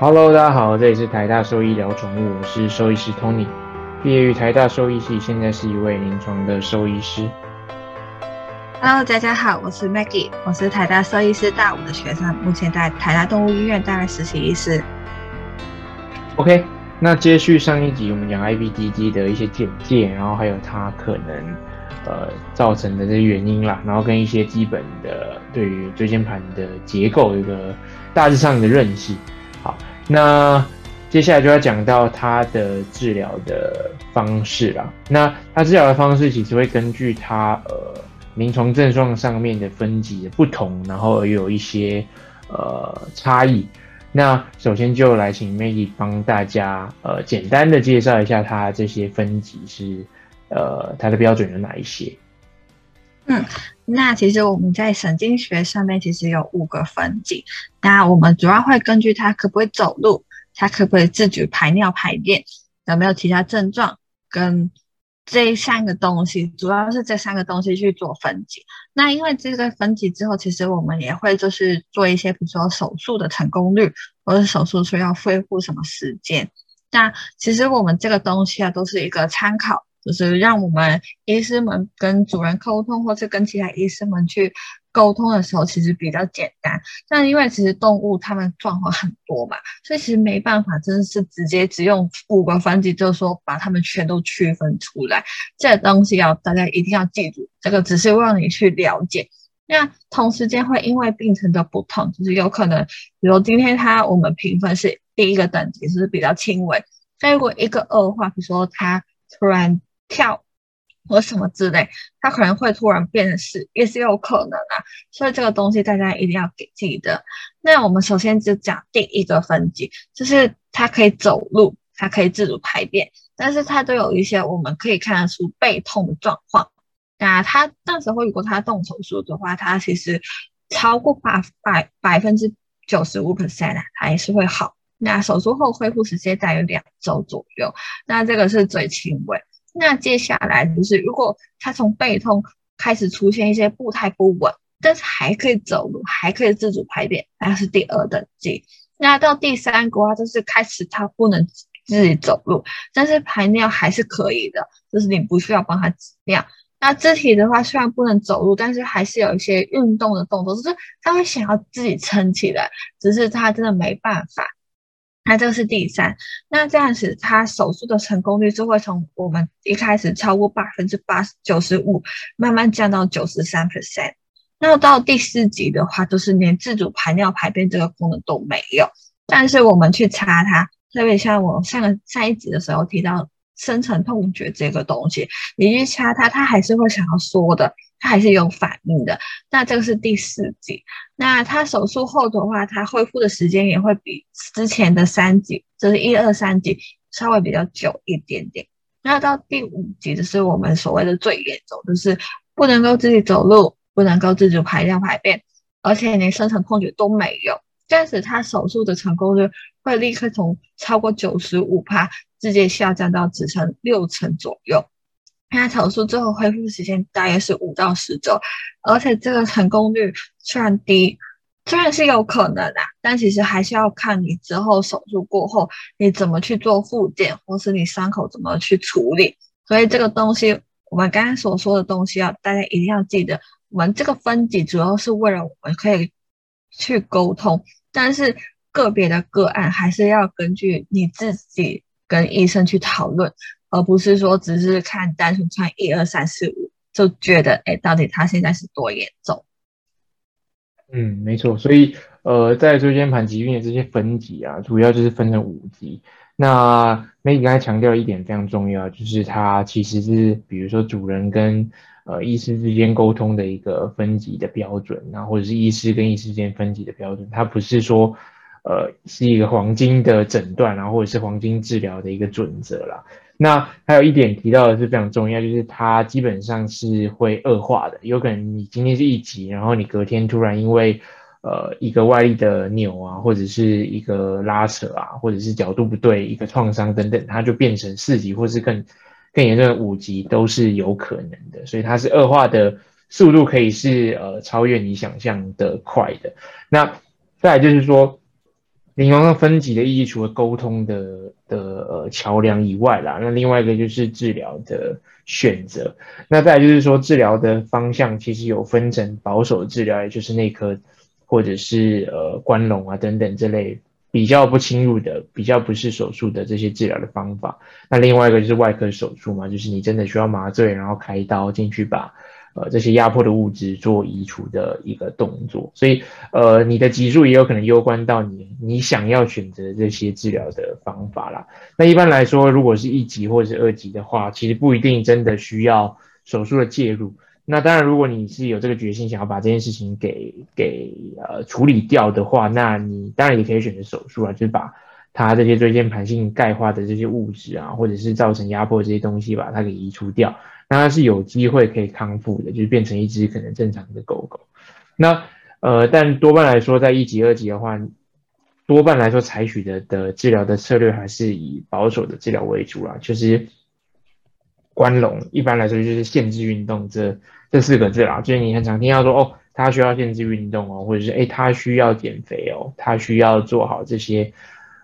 Hello，大家好，这里是台大兽医聊宠物，我是兽医师 Tony，毕业于台大兽医系，现在是一位临床的兽医师。Hello，大家好，我是 Maggie，我是台大兽医师大五的学生，目前在台大动物医院担任实习医师。OK，那接续上一集我们讲 IBDD 的一些简介，然后还有它可能呃造成的这些原因啦，然后跟一些基本的对于椎间盘的结构一个大致上的认识。那接下来就要讲到它的治疗的方式啦。那它治疗的方式其实会根据它呃临床症状上面的分级的不同，然后有一些呃差异。那首先就来请 Maggie 帮大家呃简单的介绍一下它这些分级是呃它的标准有哪一些。嗯，那其实我们在神经学上面其实有五个分级，那我们主要会根据它可不可以走路，它可不可以自主排尿排便，有没有其他症状，跟这三个东西，主要是这三个东西去做分级。那因为这个分级之后，其实我们也会就是做一些，比如说手术的成功率，或者手术需要恢复什么时间。那其实我们这个东西啊，都是一个参考。就是让我们医师们跟主人沟通，或是跟其他医生们去沟通的时候，其实比较简单。但因为其实动物它们状况很多嘛，所以其实没办法，真的是直接只用五个分级，就是说把它们全都区分出来。这东西要大家一定要记住，这个只是让你去了解。那同时间会因为病程的不同，就是有可能，比如今天它我们评分是第一个等级，是比较轻微。但如果一个恶化，比如说它突然跳或什么之类，它可能会突然变死，也是有可能啊。所以这个东西大家一定要给记得。那我们首先就讲第一个分级，就是它可以走路，它可以自主排便，但是它都有一些我们可以看得出背痛的状况。那它那时候如果它动手术的话，它其实超过百百百分之九十五 percent 啊，它也是会好。那手术后恢复时间大约两周左右，那这个是最轻微。那接下来就是，如果他从背痛开始出现一些步态不稳，但是还可以走路，还可以自主排便，那是第二等级。那到第三个话，就是开始他不能自己走路，但是排尿还是可以的，就是你不需要帮他挤尿。那肢体的话，虽然不能走路，但是还是有一些运动的动作，就是他会想要自己撑起来，只是他真的没办法。那这个是第三，那这样子，他手术的成功率就会从我们一开始超过百分之八十九十五，慢慢降到九十三 percent。那到第四级的话，就是连自主排尿排便这个功能都没有。但是我们去查它，特别像我上个上一集的时候提到深层痛觉这个东西，你去掐它，它还是会想要缩的。它还是有反应的，那这个是第四级。那它手术后的话，它恢复的时间也会比之前的三级，就是一二三级稍微比较久一点点。那到第五级就是我们所谓的最严重，就是不能够自己走路，不能够自主排尿排便，而且连深层痛觉都没有。这样子，它手术的成功率会立刻从超过九十五帕直接下降到只剩六成左右。他手术之后恢复时间大约是五到十周，而且这个成功率虽然低，虽然是有可能啊，但其实还是要看你之后手术过后你怎么去做复健，或是你伤口怎么去处理。所以这个东西，我们刚刚所说的东西，要大家一定要记得。我们这个分级主要是为了我们可以去沟通，但是个别的个案还是要根据你自己跟医生去讨论。而不是说只是看单纯看一二三四五就觉得，哎，到底他现在是多严重？嗯，没错。所以，呃，在椎间盘疾病的这些分级啊，主要就是分成五级。那 Maggie 刚才强调一点非常重要，就是它其实是，比如说主人跟呃医师之间沟通的一个分级的标准，然后或者是医师跟医师之间分级的标准，它不是说，呃，是一个黄金的诊断，然后或者是黄金治疗的一个准则啦。那还有一点提到的是非常重要，就是它基本上是会恶化的，有可能你今天是一级，然后你隔天突然因为呃一个外力的扭啊，或者是一个拉扯啊，或者是角度不对，一个创伤等等，它就变成四级，或是更更严重的五级都是有可能的，所以它是恶化的速度可以是呃超越你想象的快的。那再来就是说。临床上分级的意义，除了沟通的的呃桥梁以外啦，那另外一个就是治疗的选择。那再就是说，治疗的方向其实有分成保守治疗，也就是内科或者是呃关笼啊等等这类比较不侵入的、比较不是手术的这些治疗的方法。那另外一个就是外科手术嘛，就是你真的需要麻醉，然后开刀进去把。呃，这些压迫的物质做移除的一个动作，所以呃，你的级数也有可能攸关到你你想要选择这些治疗的方法啦。那一般来说，如果是一级或者是二级的话，其实不一定真的需要手术的介入。那当然，如果你是有这个决心想要把这件事情给给呃处理掉的话，那你当然也可以选择手术啊，就是把它这些椎间盘性钙化的这些物质啊，或者是造成压迫这些东西，把它给移除掉。那它是有机会可以康复的，就是变成一只可能正常的狗狗。那呃，但多半来说，在一级、二级的话，多半来说采取的的治疗的策略还是以保守的治疗为主啦，就是关笼。一般来说就是限制运动这这四个字啦，就是你很常听到说哦，他需要限制运动哦，或者是哎，他需要减肥哦，他需要做好这些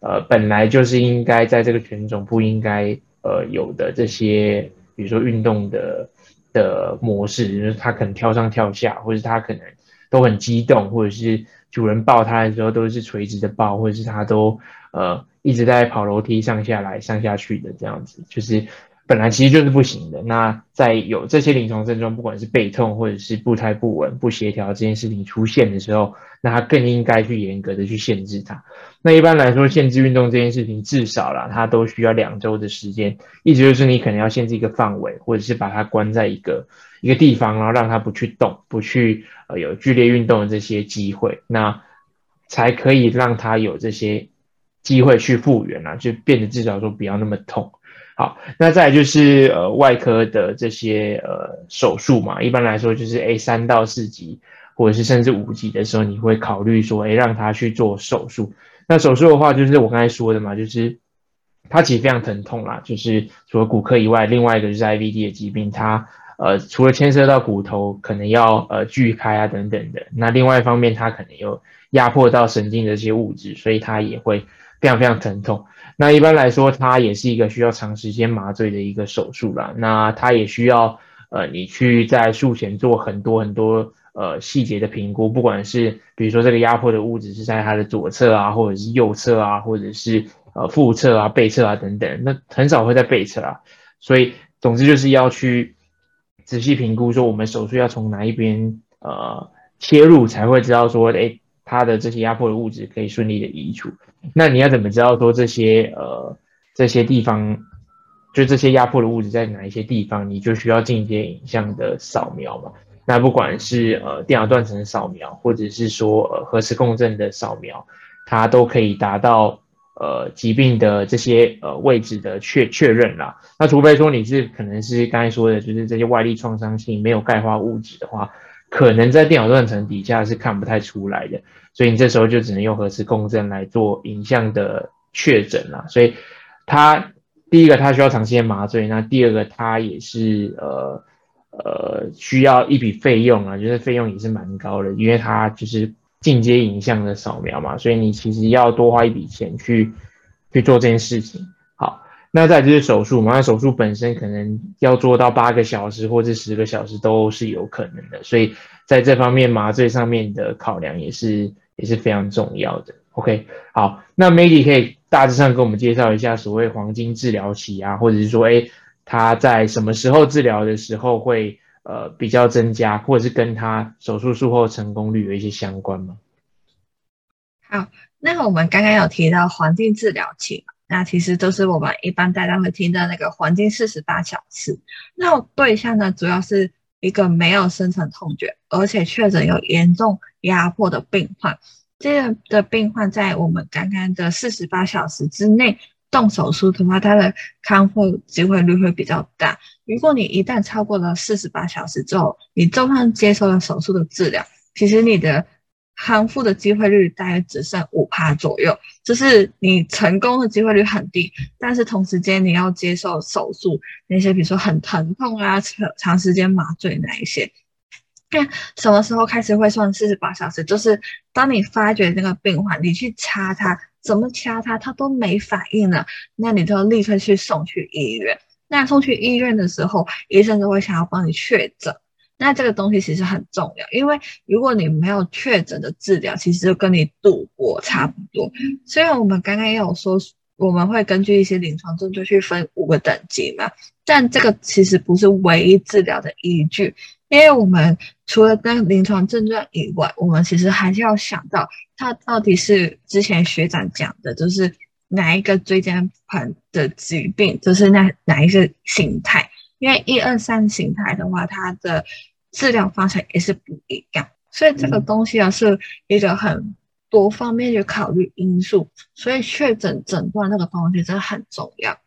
呃，本来就是应该在这个犬种不应该呃有的这些。比如说运动的的模式，就是它可能跳上跳下，或者是它可能都很激动，或者是主人抱它的时候都是垂直的抱，或者是它都呃一直在跑楼梯上下来、上下去的这样子，就是。本来其实就是不行的。那在有这些临床症状，不管是背痛或者是步态不稳、不协调这件事情出现的时候，那他更应该去严格的去限制它。那一般来说，限制运动这件事情，至少啦，它都需要两周的时间。意思就是你可能要限制一个范围，或者是把它关在一个一个地方，然后让它不去动、不去呃有剧烈运动的这些机会，那才可以让它有这些机会去复原啊，就变得至少说不要那么痛。好，那再就是呃外科的这些呃手术嘛，一般来说就是 A 三到四级，或者是甚至五级的时候，你会考虑说，哎，让他去做手术。那手术的话，就是我刚才说的嘛，就是它其实非常疼痛啦，就是除了骨科以外，另外一个就是 IVD 的疾病，它呃除了牵涉到骨头可能要呃锯开啊等等的，那另外一方面它可能有压迫到神经的这些物质，所以它也会非常非常疼痛。那一般来说，它也是一个需要长时间麻醉的一个手术啦。那它也需要呃，你去在术前做很多很多呃细节的评估，不管是比如说这个压迫的物质是在它的左侧啊，或者是右侧啊，或者是呃腹侧啊、背侧啊等等，那很少会在背侧啊。所以总之就是要去仔细评估，说我们手术要从哪一边呃切入，才会知道说，哎。它的这些压迫的物质可以顺利的移除，那你要怎么知道说这些呃这些地方，就这些压迫的物质在哪一些地方？你就需要进阶影像的扫描嘛。那不管是呃电脑断层扫描，或者是说呃核磁共振的扫描，它都可以达到呃疾病的这些呃位置的确确认啦。那除非说你是可能是刚才说的，就是这些外力创伤性没有钙化物质的话。可能在电脑断层底下是看不太出来的，所以你这时候就只能用核磁共振来做影像的确诊了。所以它第一个它需要长时间麻醉，那第二个它也是呃呃需要一笔费用啊，就是费用也是蛮高的，因为它就是进阶影像的扫描嘛，所以你其实要多花一笔钱去去做这件事情。那再就是手术嘛，那手术本身可能要做到八个小时或者十个小时都是有可能的，所以在这方面麻醉上面的考量也是也是非常重要的。OK，好，那 Maggie 可以大致上跟我们介绍一下所谓黄金治疗期啊，或者是说，哎，他在什么时候治疗的时候会呃比较增加，或者是跟他手术术后成功率有一些相关吗？好，那我们刚刚有提到黄金治疗期。那其实都是我们一般大家会听的那个黄金四十八小时。那对象呢，主要是一个没有深层痛觉，而且确诊有严重压迫的病患。这样的病患在我们刚刚的四十八小时之内动手术的话，他的康复机会率会比较大。如果你一旦超过了四十八小时之后，你就算接受了手术的治疗，其实你的康复的机会率大概只剩五趴左右，就是你成功的机会率很低，但是同时间你要接受手术那些，比如说很疼痛啊、长长时间麻醉那一些，那什么时候开始会算四十八小时？就是当你发觉这个病患，你去掐他，怎么掐他，他都没反应了，那你就立刻去送去医院。那送去医院的时候，医生都会想要帮你确诊。那这个东西其实很重要，因为如果你没有确诊的治疗，其实就跟你赌博差不多。虽然我们刚刚也有说，我们会根据一些临床症状去分五个等级嘛，但这个其实不是唯一治疗的依据。因为我们除了跟临床症状以外，我们其实还是要想到，它到底是之前学长讲的，就是哪一个椎间盘的疾病，就是那哪一个形态。因为一二三形态的话，它的治疗方向也是不一样，所以这个东西啊是一个很多方面去考虑因素，所以确诊诊断这个东西真的很重要。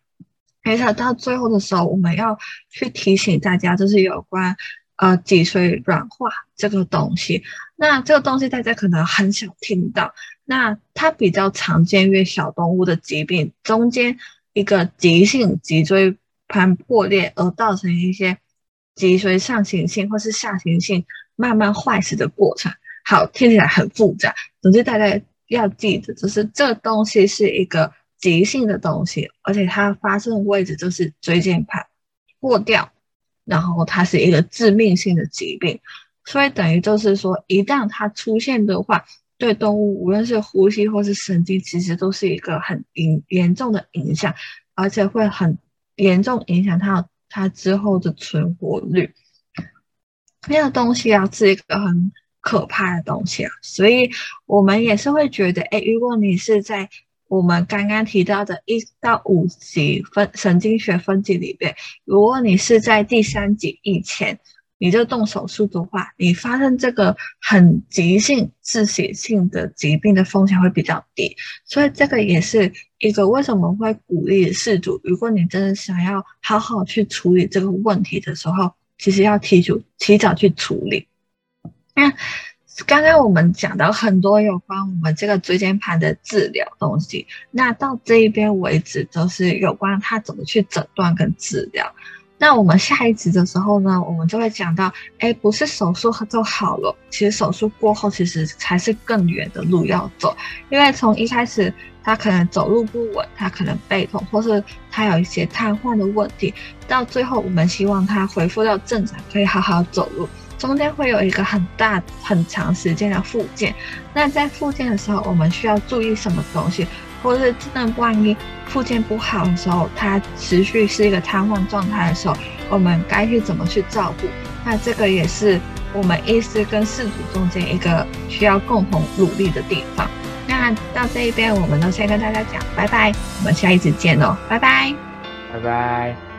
而且到最后的时候，我们要去提醒大家，就是有关。呃，脊髓软化这个东西，那这个东西大家可能很少听到。那它比较常见于小动物的疾病中间一个急性脊椎盘破裂而造成一些脊髓上行性或是下行性慢慢坏死的过程。好，听起来很复杂，总之大家要记得，就是这东西是一个急性的东西，而且它发生的位置就是椎间盘破掉。然后它是一个致命性的疾病，所以等于就是说，一旦它出现的话，对动物无论是呼吸或是神经，其实都是一个很严严重的影响，而且会很严重影响它的它之后的存活率。那个东西啊，是一个很可怕的东西啊，所以我们也是会觉得，哎，如果你是在我们刚刚提到的一到五级分神经学分级里边，如果你是在第三级以前你就动手术的话，你发生这个很急性致血性的疾病的风险会比较低。所以这个也是一个为什么会鼓励事主，如果你真的想要好好去处理这个问题的时候，其实要提出提早去处理。那。刚刚我们讲到很多有关我们这个椎间盘的治疗东西，那到这一边为止都是有关它怎么去诊断跟治疗。那我们下一集的时候呢，我们就会讲到，哎，不是手术就好了，其实手术过后其实才是更远的路要走，因为从一开始他可能走路不稳，他可能背痛，或是他有一些瘫痪的问题，到最后我们希望他恢复到正常，可以好好走路。中间会有一个很大很长时间的复健，那在复健的时候，我们需要注意什么东西，或是真的万一附件不好的时候，它持续是一个瘫痪状态的时候，我们该去怎么去照顾？那这个也是我们医师跟事主中间一个需要共同努力的地方。那到这一边，我们都先跟大家讲拜拜，我们下一次见哦，拜拜，拜拜。